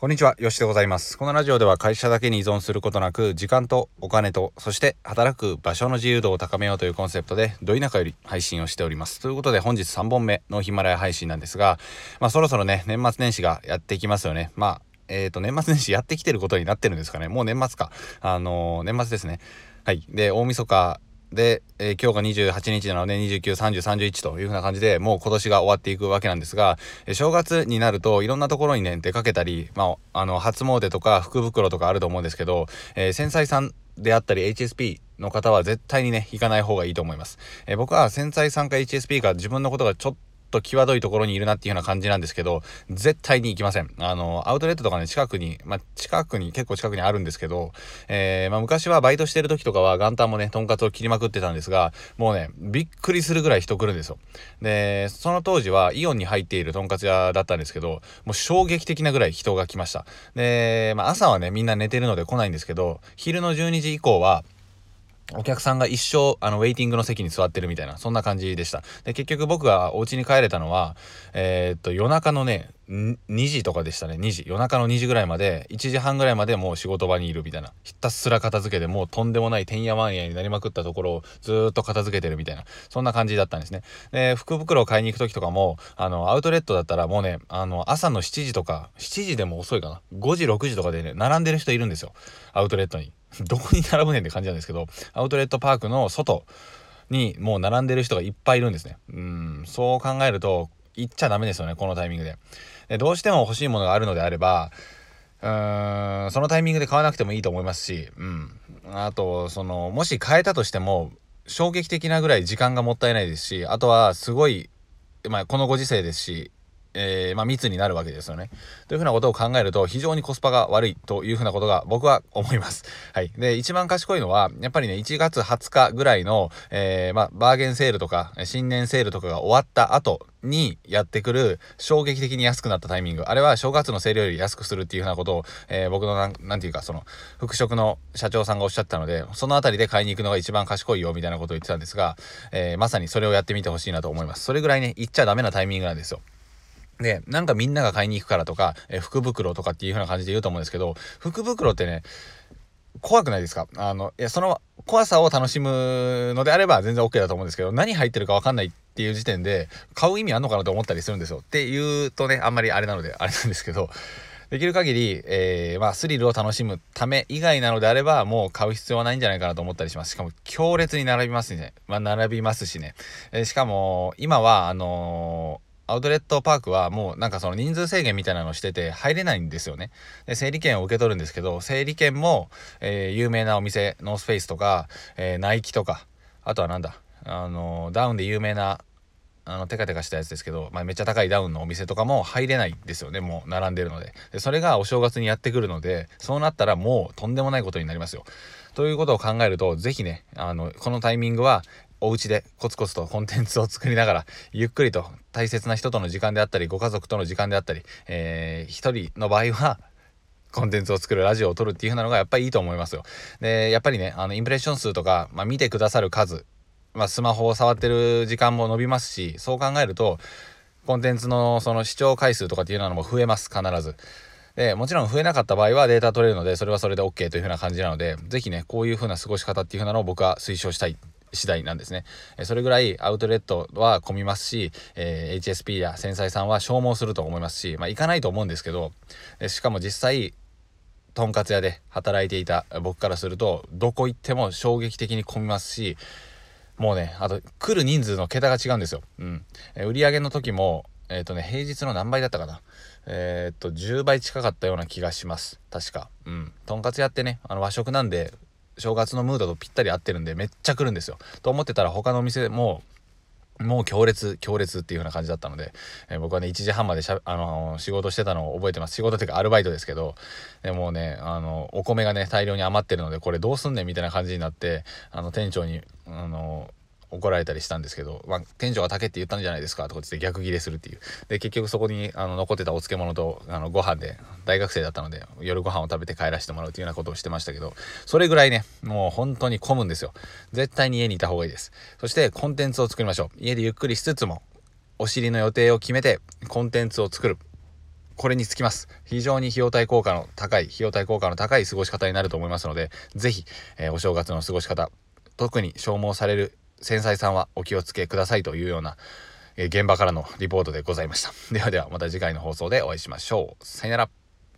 こんにちは、よしでございます。このラジオでは会社だけに依存することなく、時間とお金と、そして働く場所の自由度を高めようというコンセプトで、ど田舎より配信をしております。ということで、本日3本目のヒマラヤ配信なんですが、まあそろそろね、年末年始がやってきますよね。まあ、えっ、ー、と、年末年始やってきてることになってるんですかね。もう年末か。あのー、年末ですね。はい。で、大晦日で、えー、今日が28日なので29、30、31というふうな感じでもう今年が終わっていくわけなんですが、えー、正月になるといろんなところにね出かけたり、まあ、あの初詣とか福袋とかあると思うんですけど、えー、繊細さんであったり HSP の方は絶対にね行かない方がいいと思います、え僕は繊細さんか HSP か自分のことがちょっと際どいところにいるなっていうような感じなんですけど、絶対に行きません。あの、アウトレットとかね、近くに、まあ、近くに、結構近くにあるんですけど、えー、まあ、昔はバイトしてる時とかは元旦もね、とんかつを切りまくってたんですが、もうね、びっくりするぐらい人来るんですよ。で、その当時はイオンに入っているとんかつ屋だったんですけど、もう衝撃的なぐらい人が来ました。で、まあ、朝はね、みんな寝てるので来ないんですけど、昼の12時以降は、お客さんが一生、あの、ウェイティングの席に座ってるみたいな、そんな感じでした。で、結局僕がお家に帰れたのは、えー、っと、夜中のね、2時とかでしたね、2時。夜中の2時ぐらいまで、1時半ぐらいまでもう仕事場にいるみたいな。ひたすら片付けて、もうとんでもないてんやわんやになりまくったところをずっと片付けてるみたいな、そんな感じだったんですね。で、福袋を買いに行く時とかも、あの、アウトレットだったらもうね、あの、朝の7時とか、7時でも遅いかな。5時、6時とかでね、並んでる人いるんですよ。アウトレットに。どこに並ぶねんって感じなんですけど、アウトレットパークの外にもう並んでる人がいっぱいいるんですね。うん、そう考えると、行っちゃダメですよね、このタイミングで。でどうしても欲しいものがあるのであれば、うーん、そのタイミングで買わなくてもいいと思いますし、うん。あと、その、もし買えたとしても、衝撃的なぐらい時間がもったいないですし、あとはすごい、まあ、このご時世ですし、えー、まあ、密になるわけですよね。というふうなことを考えると、非常にコスパが悪いというふうなことが僕は思います。はい。で、一番賢いのは、やっぱりね、1月20日ぐらいの、えー、まあ、バーゲンセールとか、新年セールとかが終わった後にやってくる衝撃的に安くなったタイミング。あれは正月のセールより安くするっていうふうなことを、えー、僕のなん、なんていうか、その、服飾の社長さんがおっしゃったので、そのあたりで買いに行くのが一番賢いよ、みたいなことを言ってたんですが、えー、まさにそれをやってみてほしいなと思います。それぐらいね、行っちゃダメなタイミングなんですよ。で、なんかみんなが買いに行くからとか、え福袋とかっていう風な感じで言うと思うんですけど、福袋ってね、怖くないですか？あの、いや、その怖さを楽しむのであれば全然 OK だと思うんですけど、何入ってるかわかんないっていう時点で、買う意味あんのかなと思ったりするんですよ。って言うとね、あんまりあれなので、あれなんですけど、できる限り、えー、まあ、スリルを楽しむため以外なのであれば、もう買う必要はないんじゃないかなと思ったりします。しかも、強烈に並びますね。まあ、並びますしね。えー、しかも、今は、あのーアウトレットパークはもうなんかその人数制限みたいなのをしてて入れないんですよね。で、整理券を受け取るんですけど、整理券も、えー、有名なお店、ノースフェイスとか、えー、ナイキとか、あとはなんだ、あの、ダウンで有名な、あの、テカテカしたやつですけど、まあ、めっちゃ高いダウンのお店とかも入れないんですよね、もう並んでるので。で、それがお正月にやってくるので、そうなったらもうとんでもないことになりますよ。ということを考えると、是非ね、あの、このタイミングは、お家でコツコツとコンテンツを作りながら、ゆっくりと大切な人との時間であったり、ご家族との時間であったり、えー、一人の場合は、コンテンツを作るラジオを撮るっていう風なのがやっぱりいいと思いますよ。で、やっぱりね、あの、インプレッション数とか、まあ、見てくださる数、まあ、スマホを触ってる時間も伸びますし、そう考えると、コンテンツのその視聴回数とかっていうのも増えます、必ず。で、もちろん増えなかった場合はデータ取れるので、それはそれで OK という風な感じなので、ぜひね、こういう風な過ごし方っていう風なのを僕は推奨したい次第なんですね。それぐらいアウトレットは混みますし、え、HSP や繊細さんは消耗すると思いますし、まあ行かないと思うんですけど、しかも実際、とんかつ屋で働いていた僕からすると、どこ行っても衝撃的に混みますし、もうね、あと来る人数の桁が違うんですよ。うん。売り上げの時も、えっ、ー、とね、平日の何倍だったかな。えっ、と、10倍近かったような気がします。確か。うん。とんかつ屋ってね、あの和食なんで、正月のムードとぴったり合ってるんでめっちゃ来るんですよ。と思ってたら他のお店ももう強烈、強烈っていう風な感じだったので、えー、僕はね、1時半までしゃ、あのー、仕事してたのを覚えてます。仕事っていうかアルバイトですけど、でもうね、あのお米がね、大量に余ってるので、これどうすんねんみたいな感じになって、あの、店長に、あの怒られたりしたんですけど、まあ、店長が竹って言ったんじゃないですかとかって逆ギレするっていう。で、結局そこにあの残ってたお漬物とあのご飯で、大学生だったので夜ご飯を食べて帰らせてもらうっていうようなことをしてましたけど、それぐらいね、もう本当に混むんですよ。絶対に家にいた方がいいです。そしてコンテンツを作りましょう。家でゆっくりしつつも、お尻の予定を決めてコンテンツを作る。これにつきます。非常に費用対効果の高い、費用対効果の高い過ごし方になると思いますので、ぜひ、えー、お正月の過ごし方、特に消耗される繊細さんはお気をつけくださいというような、えー、現場からのリポートでございました。ではではまた次回の放送でお会いしましょう。さよなら。